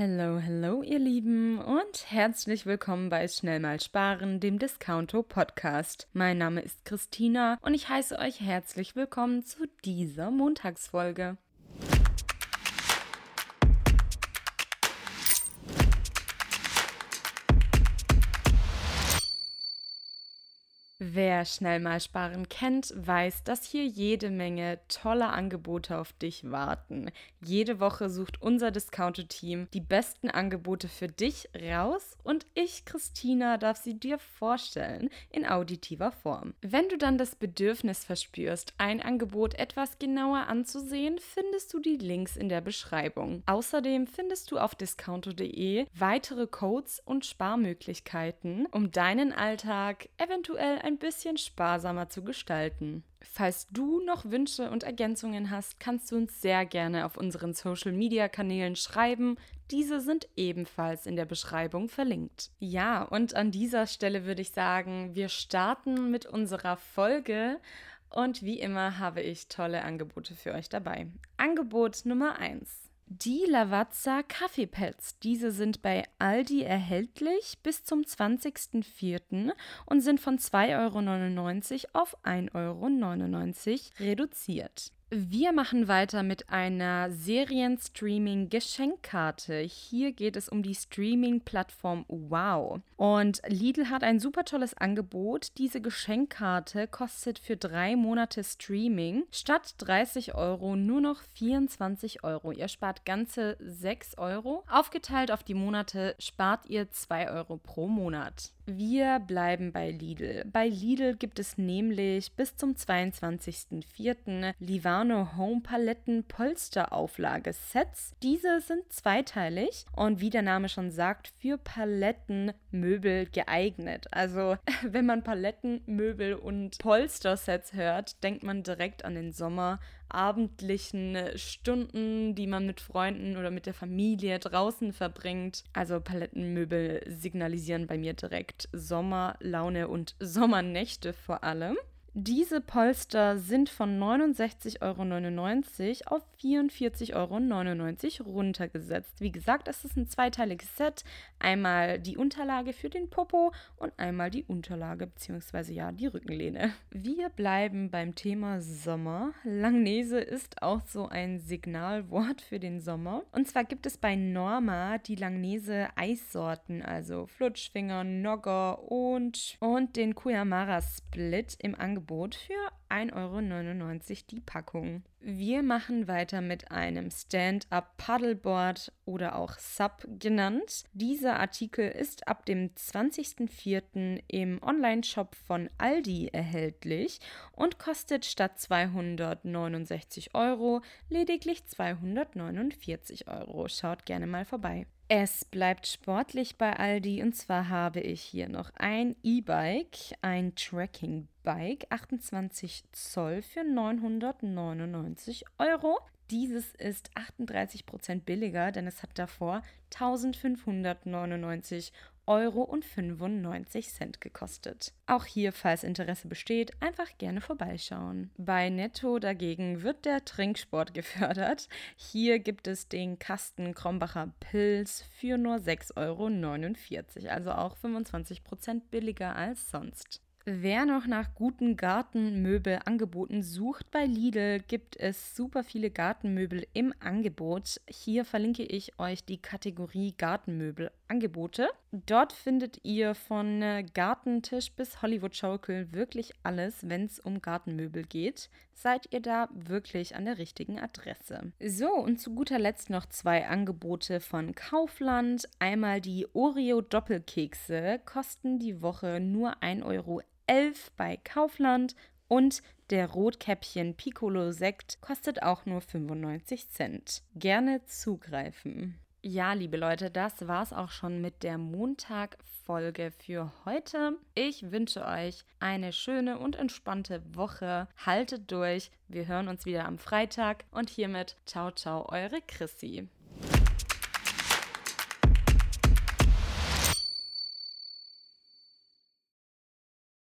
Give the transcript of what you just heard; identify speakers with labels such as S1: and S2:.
S1: Hello, hello, ihr Lieben und herzlich willkommen bei Schnell mal sparen, dem Discounto Podcast. Mein Name ist Christina und ich heiße euch herzlich willkommen zu dieser Montagsfolge. Wer schnell mal sparen kennt, weiß, dass hier jede Menge toller Angebote auf dich warten. Jede Woche sucht unser Discounter-Team die besten Angebote für dich raus und ich, Christina, darf sie dir vorstellen in auditiver Form. Wenn du dann das Bedürfnis verspürst, ein Angebot etwas genauer anzusehen, findest du die Links in der Beschreibung. Außerdem findest du auf discounter.de weitere Codes und Sparmöglichkeiten, um deinen Alltag eventuell ein bisschen sparsamer zu gestalten. Falls du noch Wünsche und Ergänzungen hast, kannst du uns sehr gerne auf unseren Social-Media-Kanälen schreiben. Diese sind ebenfalls in der Beschreibung verlinkt. Ja, und an dieser Stelle würde ich sagen, wir starten mit unserer Folge. Und wie immer habe ich tolle Angebote für euch dabei. Angebot Nummer 1. Die Lavazza Kaffeepads. Diese sind bei Aldi erhältlich bis zum 20.04. und sind von 2,99 Euro auf 1,99 Euro reduziert. Wir machen weiter mit einer Serien-Streaming-Geschenkkarte. Hier geht es um die Streaming-Plattform Wow. Und Lidl hat ein super tolles Angebot. Diese Geschenkkarte kostet für drei Monate Streaming statt 30 Euro nur noch 24 Euro. Ihr spart ganze 6 Euro. Aufgeteilt auf die Monate spart ihr 2 Euro pro Monat. Wir bleiben bei Lidl. Bei Lidl gibt es nämlich bis zum 22.04. Livano Home Paletten Polsterauflage Sets. Diese sind zweiteilig und wie der Name schon sagt, für Palettenmöbel geeignet. Also, wenn man Paletten, Möbel und Polstersets hört, denkt man direkt an den Sommer abendlichen Stunden, die man mit Freunden oder mit der Familie draußen verbringt. Also Palettenmöbel signalisieren bei mir direkt Sommerlaune und Sommernächte vor allem. Diese Polster sind von 69,99 Euro auf 44,99 Euro runtergesetzt. Wie gesagt, es ist ein zweiteiliges Set. Einmal die Unterlage für den Popo und einmal die Unterlage bzw. ja die Rückenlehne. Wir bleiben beim Thema Sommer. Langnese ist auch so ein Signalwort für den Sommer. Und zwar gibt es bei Norma die Langnese Eissorten, also Flutschfinger, Nogger und, und den Kuyamara Split im Angebot Angebot für 1,99 Euro die Packung. Wir machen weiter mit einem Stand-up Paddleboard oder auch Sub genannt. Dieser Artikel ist ab dem 20.04. im Online-Shop von Aldi erhältlich und kostet statt 269 Euro lediglich 249 Euro. Schaut gerne mal vorbei. Es bleibt sportlich bei Aldi und zwar habe ich hier noch ein E-Bike, ein Tracking-Bike, 28 Zoll für 999 Euro. Dieses ist 38% billiger, denn es hat davor 1599 Euro und 95 Cent gekostet. Auch hier, falls Interesse besteht, einfach gerne vorbeischauen. Bei Netto dagegen wird der Trinksport gefördert. Hier gibt es den Kasten Krombacher Pilz für nur 6,49 Euro, also auch 25% billiger als sonst. Wer noch nach guten Gartenmöbelangeboten sucht, bei Lidl gibt es super viele Gartenmöbel im Angebot. Hier verlinke ich euch die Kategorie Gartenmöbelangebote. Dort findet ihr von Gartentisch bis Hollywood-Schaukel wirklich alles, wenn es um Gartenmöbel geht. Seid ihr da wirklich an der richtigen Adresse. So, und zu guter Letzt noch zwei Angebote von Kaufland. Einmal die Oreo-Doppelkekse kosten die Woche nur 1,11 Euro bei Kaufland und der Rotkäppchen Piccolo Sekt kostet auch nur 95 Cent. Gerne zugreifen. Ja, liebe Leute, das war's auch schon mit der Montag-Folge für heute. Ich wünsche euch eine schöne und entspannte Woche. Haltet durch. Wir hören uns wieder am Freitag und hiermit ciao, ciao, eure Chrissy.